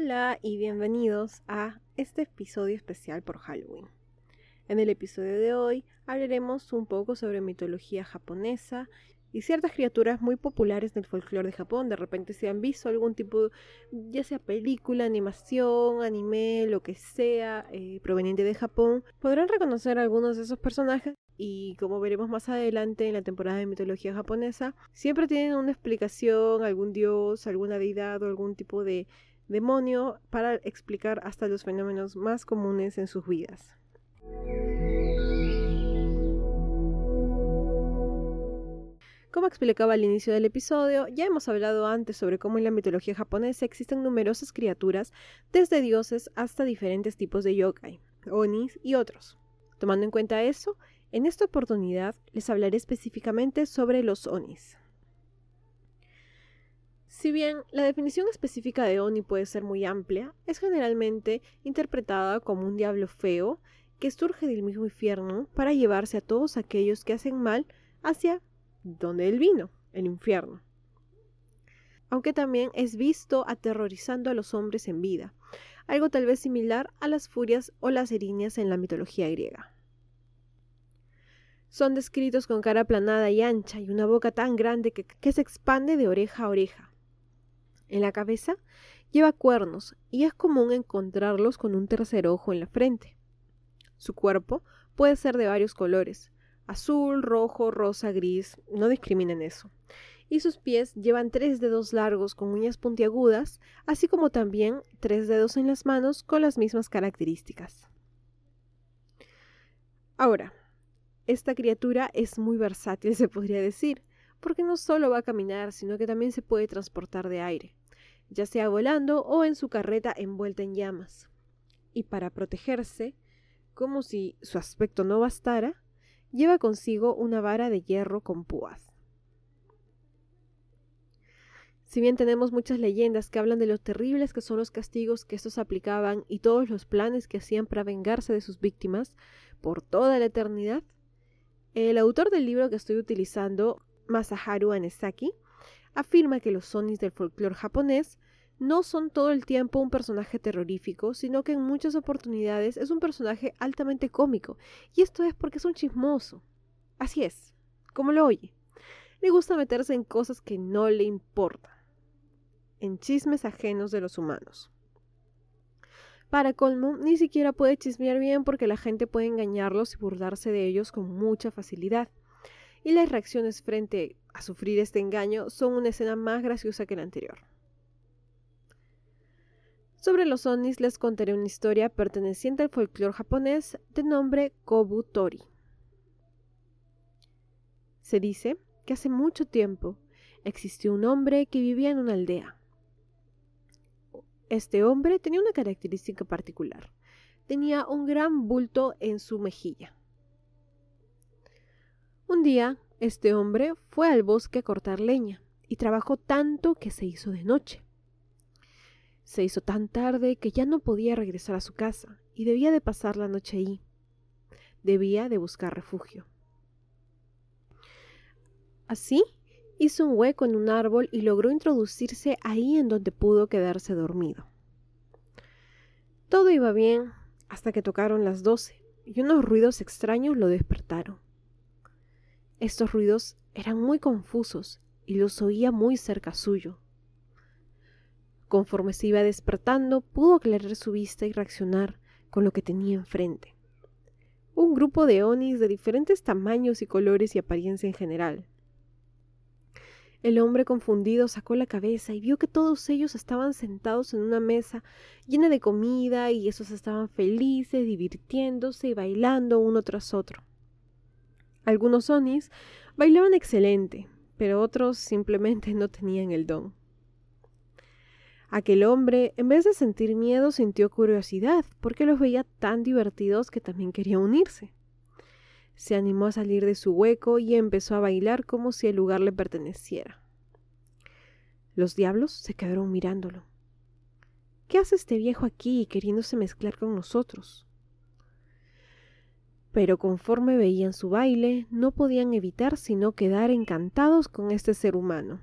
Hola y bienvenidos a este episodio especial por Halloween. En el episodio de hoy hablaremos un poco sobre mitología japonesa y ciertas criaturas muy populares del folclore de Japón. De repente si han visto algún tipo, ya sea película, animación, anime, lo que sea, eh, proveniente de Japón, podrán reconocer algunos de esos personajes y como veremos más adelante en la temporada de mitología japonesa, siempre tienen una explicación, algún dios, alguna deidad o algún tipo de demonio para explicar hasta los fenómenos más comunes en sus vidas. Como explicaba al inicio del episodio, ya hemos hablado antes sobre cómo en la mitología japonesa existen numerosas criaturas, desde dioses hasta diferentes tipos de yokai, onis y otros. Tomando en cuenta eso, en esta oportunidad les hablaré específicamente sobre los onis. Si bien la definición específica de Oni puede ser muy amplia, es generalmente interpretada como un diablo feo que surge del mismo infierno para llevarse a todos aquellos que hacen mal hacia donde él vino, el infierno. Aunque también es visto aterrorizando a los hombres en vida, algo tal vez similar a las furias o las erinias en la mitología griega. Son descritos con cara aplanada y ancha y una boca tan grande que, que se expande de oreja a oreja. En la cabeza lleva cuernos y es común encontrarlos con un tercer ojo en la frente. Su cuerpo puede ser de varios colores, azul, rojo, rosa, gris, no discriminen eso. Y sus pies llevan tres dedos largos con uñas puntiagudas, así como también tres dedos en las manos con las mismas características. Ahora, esta criatura es muy versátil, se podría decir, porque no solo va a caminar, sino que también se puede transportar de aire, ya sea volando o en su carreta envuelta en llamas. Y para protegerse, como si su aspecto no bastara, lleva consigo una vara de hierro con púas. Si bien tenemos muchas leyendas que hablan de lo terribles que son los castigos que estos aplicaban y todos los planes que hacían para vengarse de sus víctimas por toda la eternidad, el autor del libro que estoy utilizando, Masaharu Anesaki, afirma que los Onis del folclore japonés no son todo el tiempo un personaje terrorífico, sino que en muchas oportunidades es un personaje altamente cómico, y esto es porque es un chismoso. Así es, como lo oye. Le gusta meterse en cosas que no le importan, en chismes ajenos de los humanos. Para colmo, ni siquiera puede chismear bien porque la gente puede engañarlos y burlarse de ellos con mucha facilidad. Y las reacciones frente a sufrir este engaño son una escena más graciosa que la anterior. Sobre los Onis les contaré una historia perteneciente al folclore japonés de nombre Kobu Tori. Se dice que hace mucho tiempo existió un hombre que vivía en una aldea. Este hombre tenía una característica particular. Tenía un gran bulto en su mejilla. Un día, este hombre fue al bosque a cortar leña y trabajó tanto que se hizo de noche. Se hizo tan tarde que ya no podía regresar a su casa y debía de pasar la noche ahí. Debía de buscar refugio. Así hizo un hueco en un árbol y logró introducirse ahí en donde pudo quedarse dormido. Todo iba bien hasta que tocaron las doce y unos ruidos extraños lo despertaron. Estos ruidos eran muy confusos y los oía muy cerca suyo. Conforme se iba despertando, pudo aclarar su vista y reaccionar con lo que tenía enfrente. Un grupo de onis de diferentes tamaños y colores y apariencia en general. El hombre confundido sacó la cabeza y vio que todos ellos estaban sentados en una mesa llena de comida y esos estaban felices, divirtiéndose y bailando uno tras otro. Algunos onis bailaban excelente, pero otros simplemente no tenían el don. Aquel hombre, en vez de sentir miedo, sintió curiosidad, porque los veía tan divertidos que también quería unirse. Se animó a salir de su hueco y empezó a bailar como si el lugar le perteneciera. Los diablos se quedaron mirándolo. ¿Qué hace este viejo aquí queriéndose mezclar con nosotros? Pero conforme veían su baile, no podían evitar sino quedar encantados con este ser humano.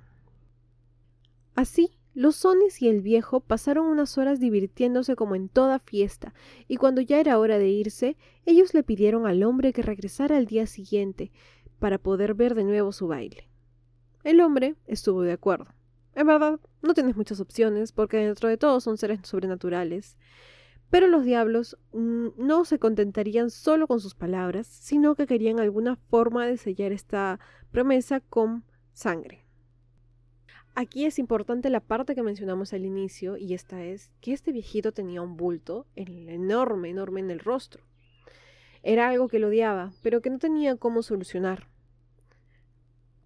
Así, Los Sonis y el viejo pasaron unas horas divirtiéndose como en toda fiesta, y cuando ya era hora de irse, ellos le pidieron al hombre que regresara al día siguiente para poder ver de nuevo su baile. El hombre estuvo de acuerdo. En verdad, no tienes muchas opciones, porque dentro de todo son seres sobrenaturales. Pero los diablos mm, no se contentarían solo con sus palabras, sino que querían alguna forma de sellar esta promesa con sangre. Aquí es importante la parte que mencionamos al inicio, y esta es que este viejito tenía un bulto enorme, enorme en el rostro. Era algo que lo odiaba, pero que no tenía cómo solucionar.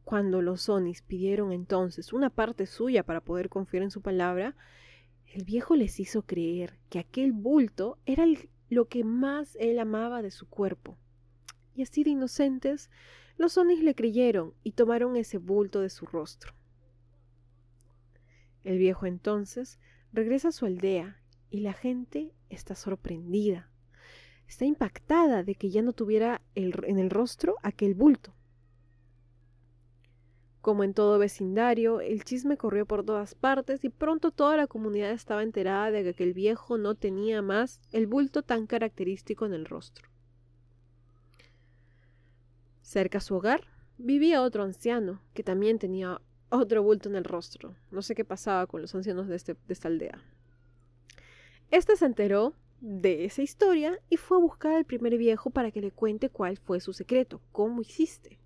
Cuando los Sonis pidieron entonces una parte suya para poder confiar en su palabra, el viejo les hizo creer que aquel bulto era lo que más él amaba de su cuerpo. Y así de inocentes, los Sonis le creyeron y tomaron ese bulto de su rostro. El viejo entonces regresa a su aldea y la gente está sorprendida. Está impactada de que ya no tuviera en el rostro aquel bulto. Como en todo vecindario, el chisme corrió por todas partes y pronto toda la comunidad estaba enterada de que aquel viejo no tenía más el bulto tan característico en el rostro. Cerca a su hogar vivía otro anciano que también tenía otro bulto en el rostro. No sé qué pasaba con los ancianos de, este, de esta aldea. Este se enteró de esa historia y fue a buscar al primer viejo para que le cuente cuál fue su secreto, cómo hiciste.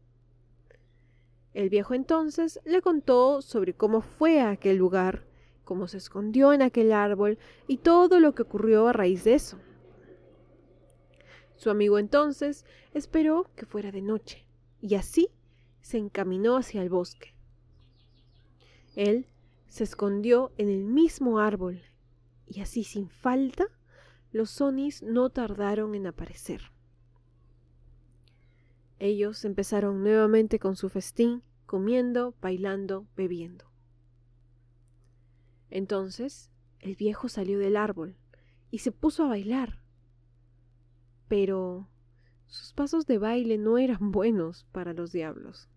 El viejo entonces le contó sobre cómo fue a aquel lugar, cómo se escondió en aquel árbol y todo lo que ocurrió a raíz de eso. Su amigo entonces esperó que fuera de noche y así se encaminó hacia el bosque. Él se escondió en el mismo árbol y así sin falta los sonis no tardaron en aparecer. Ellos empezaron nuevamente con su festín, comiendo, bailando, bebiendo. Entonces el viejo salió del árbol y se puso a bailar. Pero sus pasos de baile no eran buenos para los diablos.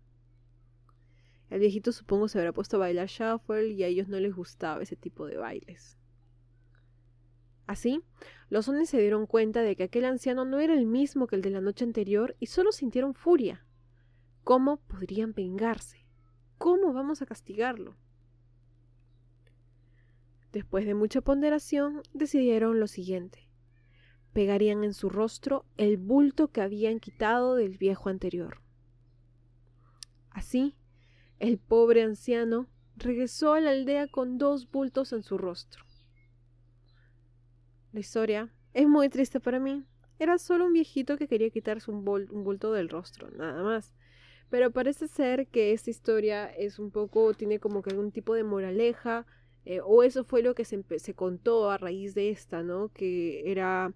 El viejito supongo se habrá puesto a bailar shuffle y a ellos no les gustaba ese tipo de bailes. Así, los hombres se dieron cuenta de que aquel anciano no era el mismo que el de la noche anterior y solo sintieron furia. ¿Cómo podrían vengarse? ¿Cómo vamos a castigarlo? Después de mucha ponderación, decidieron lo siguiente. Pegarían en su rostro el bulto que habían quitado del viejo anterior. Así, el pobre anciano regresó a la aldea con dos bultos en su rostro. La historia es muy triste para mí. Era solo un viejito que quería quitarse un, bulto del rostro, nada más. Pero parece ser que esta historia es un poco, tiene como que algún tipo de moraleja, eh, o eso fue lo que se, contó a raíz de esta, ¿no? Que era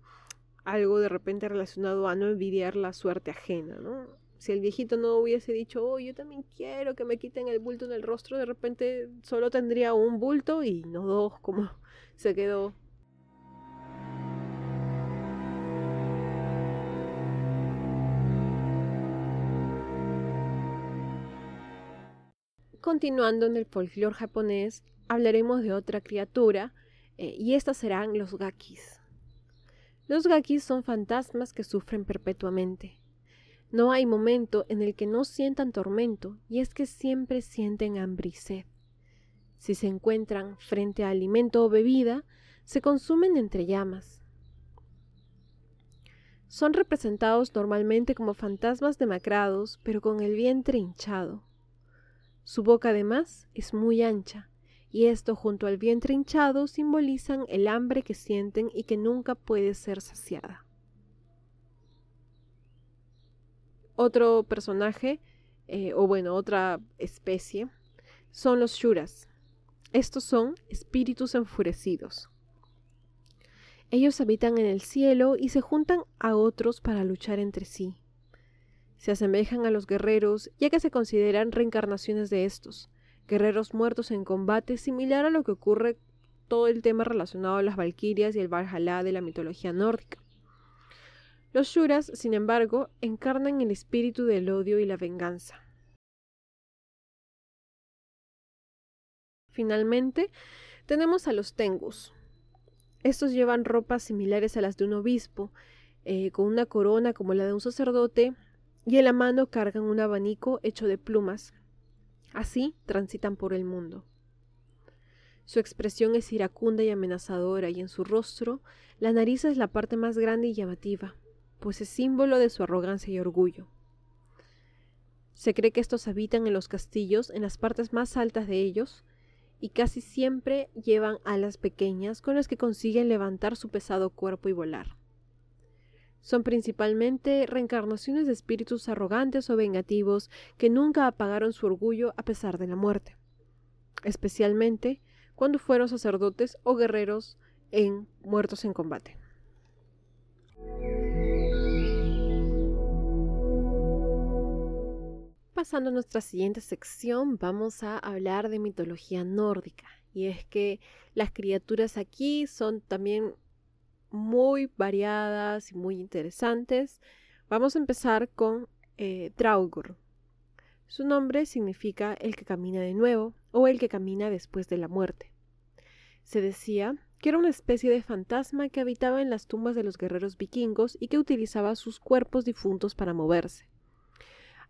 algo de repente relacionado a no envidiar la suerte ajena, ¿no? si el viejito no hubiese dicho, oh, yo también quiero que me quiten el bulto en el rostro, de repente solo tendría un bulto y no dos, como se quedó. Continuando en el folclore japonés, hablaremos de otra criatura, eh, y estas serán los gakis. Los gakis son fantasmas que sufren perpetuamente. No hay momento en el que no sientan tormento, y es que siempre sienten hambre y sed. Si se encuentran frente a alimento o bebida, se consumen entre llamas. Son representados normalmente como fantasmas demacrados, pero con el vientre hinchado. Su boca además es muy ancha, y esto junto al vientre hinchado simbolizan el hambre que sienten y que nunca puede ser saciada. Otro personaje, eh, o bueno, otra especie, son los Shuras. Estos son espíritus enfurecidos. Ellos habitan en el cielo y se juntan a otros para luchar entre sí. Se asemejan a los guerreros, ya que se consideran reencarnaciones de estos, guerreros muertos en combate, similar a lo que ocurre todo el tema relacionado a las Valquirias y el Valhalla de la mitología nórdica. Los Shuras, sin embargo, encarnan el espíritu del odio y la venganza. Finalmente, Tenemos a los tengus. Estos llevan ropas similares a las de un obispo, eh, con una corona como la de un sacerdote, y en la mano cargan un abanico hecho de plumas. Así transitan por el mundo. Su expresión es iracunda y amenazadora, y en su rostro la nariz es la parte más grande y llamativa, pues es símbolo de su arrogancia y orgullo. Se cree que estos habitan en los castillos, en las partes más altas de ellos, y casi siempre llevan alas pequeñas con las que consiguen levantar su pesado cuerpo y volar. Son principalmente reencarnaciones de espíritus arrogantes o vengativos que nunca apagaron su orgullo a pesar de la muerte, especialmente cuando fueron sacerdotes o guerreros en muertos en combate. Pasando a nuestra siguiente sección, vamos a hablar de mitología nórdica. Y es que las criaturas aquí son también muy variadas y muy interesantes. Vamos a empezar con eh, Draugr. Su nombre significa el que camina de nuevo o el que camina después de la muerte. Se decía que era una especie de fantasma que habitaba en las tumbas de los guerreros vikingos y que utilizaba sus cuerpos difuntos para moverse.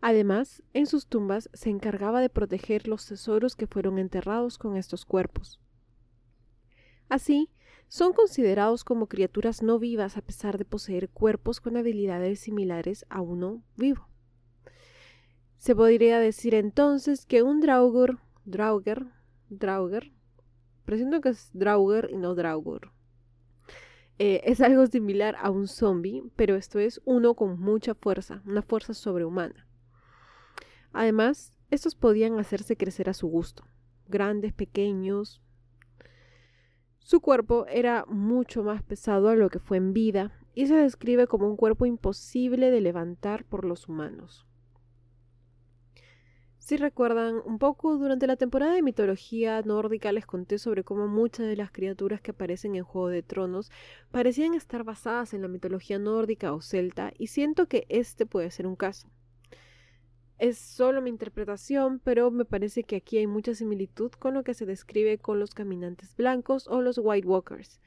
Además, en sus tumbas se encargaba de proteger los tesoros que fueron enterrados con estos cuerpos. Así, son considerados como criaturas no vivas a pesar de poseer cuerpos con habilidades similares a uno vivo. Se podría decir entonces que un Draugr, Drauger, Drauger, Presiento que es Draugr y no Draugr. Eh, es algo similar a un zombie, pero esto es uno con mucha fuerza, una fuerza sobrehumana. Además, estos podían hacerse crecer a su gusto, grandes, pequeños. Su cuerpo era mucho más pesado a lo que fue en vida y se describe como un cuerpo imposible de levantar por los humanos. Si recuerdan un poco, durante la temporada de mitología nórdica les conté sobre cómo muchas de las criaturas que aparecen en Juego de Tronos parecían estar basadas en la mitología nórdica o celta, y siento que este puede ser un caso. Es solo mi interpretación, pero me parece que aquí hay mucha similitud con lo que se describe con los caminantes blancos o los White Walkers.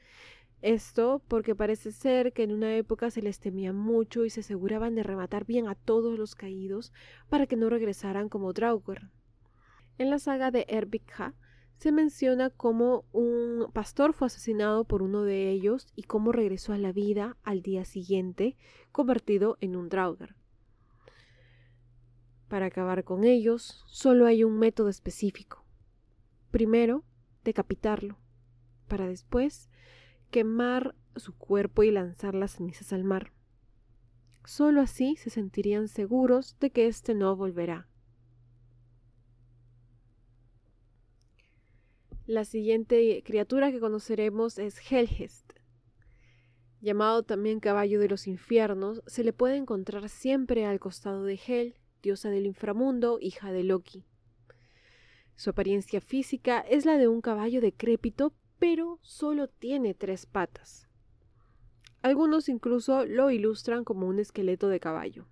Esto porque parece ser que en una época se les temía mucho y se aseguraban de rematar bien a todos los caídos para que no regresaran como Draugr. En la saga de Erbikha se menciona cómo un pastor fue asesinado por uno de ellos y cómo regresó a la vida al día siguiente, convertido en un Draugr. Para acabar con ellos, solo hay un método específico. Primero, decapitarlo, para después quemar su cuerpo y lanzar las cenizas al mar. Solo así se sentirían seguros de que éste no volverá. La siguiente criatura que conoceremos es Helgest. Llamado también caballo de los infiernos, se le puede encontrar siempre al costado de Hel, diosa del inframundo, hija de Loki. Su apariencia física es la de un caballo decrépito pero solo tiene tres patas. Algunos incluso lo ilustran como un esqueleto de caballo.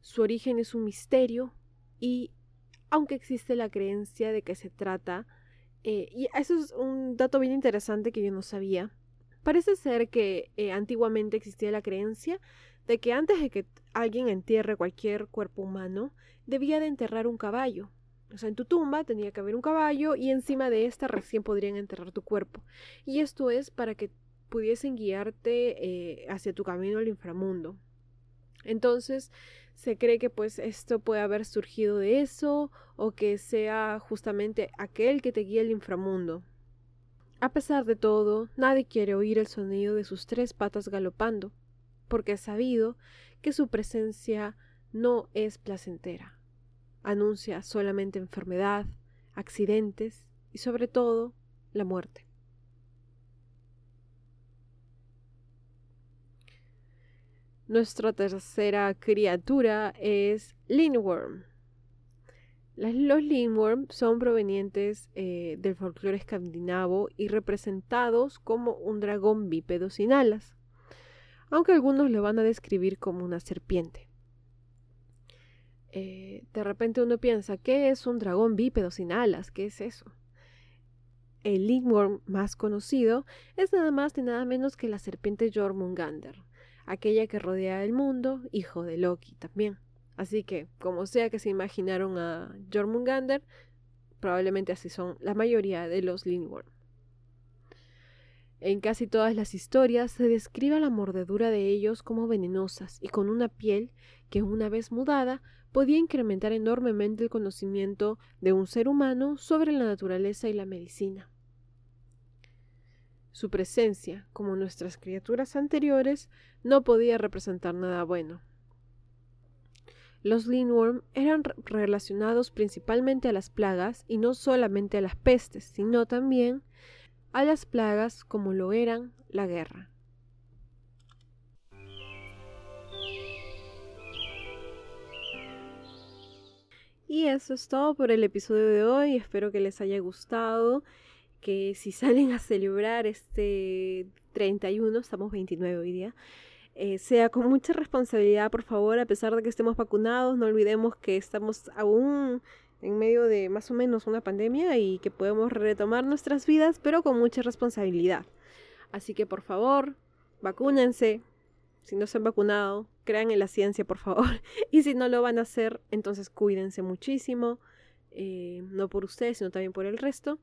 Su origen es un misterio y aunque existe la creencia de que se trata, eh, y eso es un dato bien interesante que yo no sabía, parece ser que eh, antiguamente existía la creencia de que antes de que alguien entierre cualquier cuerpo humano, debía de enterrar un caballo, o sea, en tu tumba tenía que haber un caballo y encima de esta recién podrían enterrar tu cuerpo. Y esto es para que pudiesen guiarte eh, hacia tu camino al inframundo. Entonces, se cree que pues esto puede haber surgido de eso o que sea justamente aquel que te guía al inframundo. A pesar de todo, nadie quiere oír el sonido de sus tres patas galopando, porque es sabido que su presencia no es placentera anuncia solamente enfermedad, accidentes y sobre todo la muerte. Nuestra tercera criatura es Lindworm. Los Lindworm son provenientes eh, del folclore escandinavo y representados como un dragón bípedo sin alas, aunque algunos lo van a describir como una serpiente. Eh, de repente uno piensa, ¿qué es un dragón bípedo sin alas? ¿Qué es eso? el Lingworm más conocido es nada más ni nada menos que la serpiente Jormungander, aquella que rodea el mundo, hijo de Loki también. Así que, como sea que se imaginaron a Jormungander, probablemente así son la mayoría de los Lindworm. En casi todas las historias se describe la mordedura de ellos como venenosas y con una piel que una vez mudada podía incrementar enormemente el conocimiento de un ser humano sobre la naturaleza y la medicina. Su presencia, como nuestras criaturas anteriores, no podía representar nada bueno. Los Lindworm eran relacionados principalmente a las plagas y no solamente a las pestes, sino también a las plagas como lo eran la guerra. Y eso es todo por el episodio de hoy. Espero que les haya gustado. Que si salen a celebrar este 31, estamos 29 hoy día, eh, sea con mucha responsabilidad, por favor, a pesar de que estemos vacunados, no olvidemos que estamos aún en medio de más o menos una pandemia y que podemos retomar nuestras vidas, pero con mucha responsabilidad. Así que por favor, vacúnense. Si no se han vacunado, crean en la ciencia, por favor. Y si no lo van a hacer, entonces cuídense muchísimo. Eh, no por ustedes, sino también por el resto.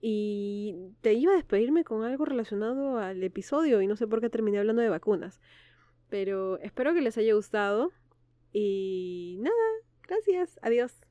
Y te iba a despedirme con algo relacionado al episodio y no sé por qué terminé hablando de vacunas. Pero espero que les haya gustado. Y nada, gracias. Adiós.